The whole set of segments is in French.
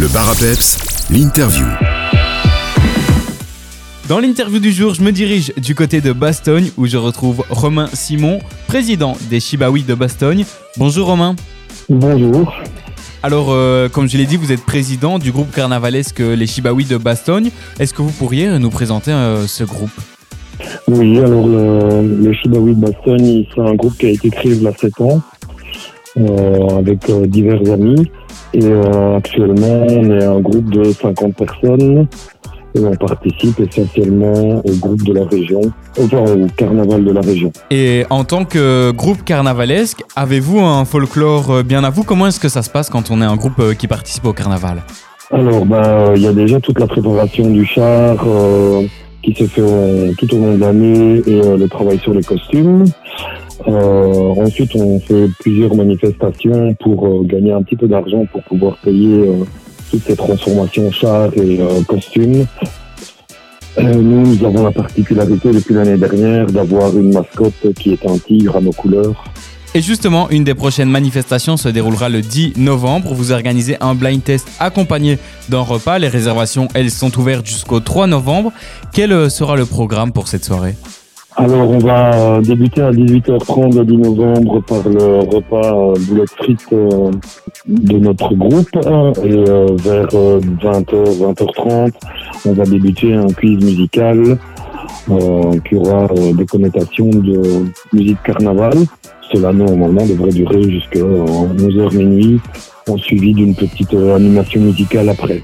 Le bar à peps, l'interview. Dans l'interview du jour, je me dirige du côté de Bastogne où je retrouve Romain Simon, président des Chibaouis de Bastogne. Bonjour Romain. Bonjour. Alors, euh, comme je l'ai dit, vous êtes président du groupe carnavalesque Les Chibaouis de Bastogne. Est-ce que vous pourriez nous présenter euh, ce groupe? Oui, alors le, le Chibaoui de Bastogne, c'est un groupe qui a été créé il y a 7 ans euh, avec euh, divers amis. Et euh, actuellement, on est un groupe de 50 personnes et on participe essentiellement au groupe de la région, enfin au carnaval de la région. Et en tant que groupe carnavalesque, avez-vous un folklore euh, bien à vous? Comment est-ce que ça se passe quand on est un groupe euh, qui participe au carnaval? Alors, bah, il y a déjà toute la préparation du char euh, qui se fait euh, tout au long de l'année et euh, le travail sur les costumes. Euh, ensuite, on fait plusieurs manifestations pour euh, gagner un petit peu d'argent pour pouvoir payer euh, toutes ces transformations chars et costumes. Nous, avons la particularité depuis l'année dernière d'avoir une mascotte qui est un tigre à nos couleurs. Et justement, une des prochaines manifestations se déroulera le 10 novembre. Vous organisez un blind test accompagné d'un repas. Les réservations, elles, sont ouvertes jusqu'au 3 novembre. Quel sera le programme pour cette soirée? Alors, on va euh, débuter à 18h30 le 10 novembre par le repas euh, boulettes frites euh, de notre groupe. hein, et vers 20h, 20h30, on va débuter un quiz musical qui aura des connotations de musique carnaval. Cela, normalement, devrait durer jusqu'à 11h minuit, en suivi d'une petite animation musicale après.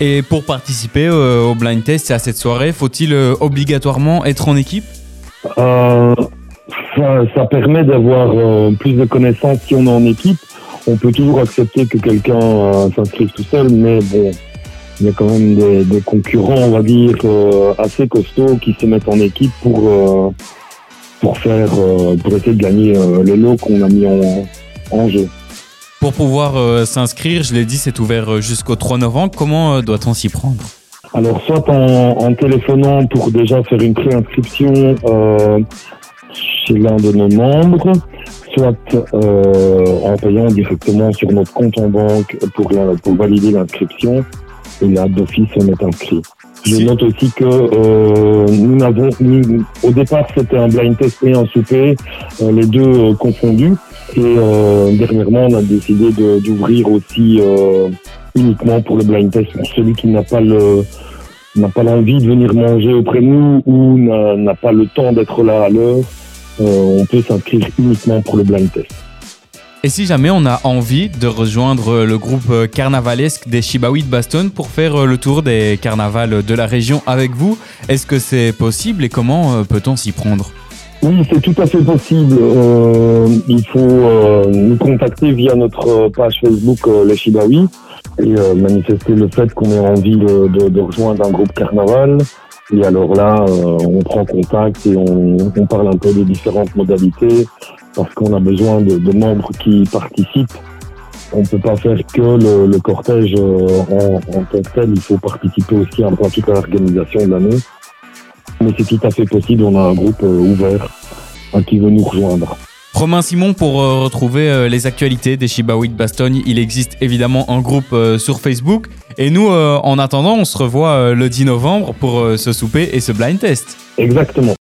Et pour participer au blind test et à cette soirée, faut-il obligatoirement être en équipe? Euh, ça, ça permet d'avoir euh, plus de connaissances si on est en équipe. On peut toujours accepter que quelqu'un euh, s'inscrive tout seul, mais bon, il y a quand même des, des concurrents, on va dire, euh, assez costauds qui se mettent en équipe pour pour faire pour essayer de gagner le lot qu'on a mis en, en jeu. Pour pouvoir s'inscrire, je l'ai dit, c'est ouvert jusqu'au 3 novembre. Comment doit-on s'y prendre? Alors, soit en, en téléphonant pour déjà faire une préinscription euh, chez l'un de nos membres, soit euh, en payant directement sur notre compte en banque pour, la- pour valider l'inscription. Et là, d'office, on est inscrit. Je note aussi que euh, nous n'avons, au départ, c'était un blind test et un souper, euh, les deux euh, confondus. Et euh, dernièrement, on a décidé de- d'ouvrir aussi euh, uniquement pour le blind test pour celui qui n'a pas le n'a pas l'envie de venir manger auprès de nous ou n'a pas le temps d'être là à l'heure, euh, on peut s'inscrire uniquement pour le blind test. Et si jamais on a envie de rejoindre le groupe carnavalesque des Chibaouis de Bastogne pour faire le tour des carnavals de la région avec vous, est-ce que c'est possible et comment euh, peut-on s'y prendre? Oui, c'est tout à fait possible. Euh, il faut euh, nous contacter via notre page Facebook Les Shibawi et euh, manifester le fait qu'on ait envie de, de- de rejoindre un groupe carnaval. Et alors là, euh, on prend contact et on, on parle un peu des différentes modalités parce qu'on a besoin de, de membres qui participent. On ne peut pas faire que le, le cortège euh, en, en tant que tel. Il faut participer aussi un peu à toute l'organisation de l'année. Mais c'est tout à fait possible. On a un groupe euh, ouvert à qui veut nous rejoindre. Romain Simon, pour euh, retrouver euh, les actualités des Chibaouis de Bastogne, il existe évidemment un groupe euh, sur Facebook. Et nous, en attendant, on se revoit le 10 novembre pour ce souper et ce blind test. Exactement.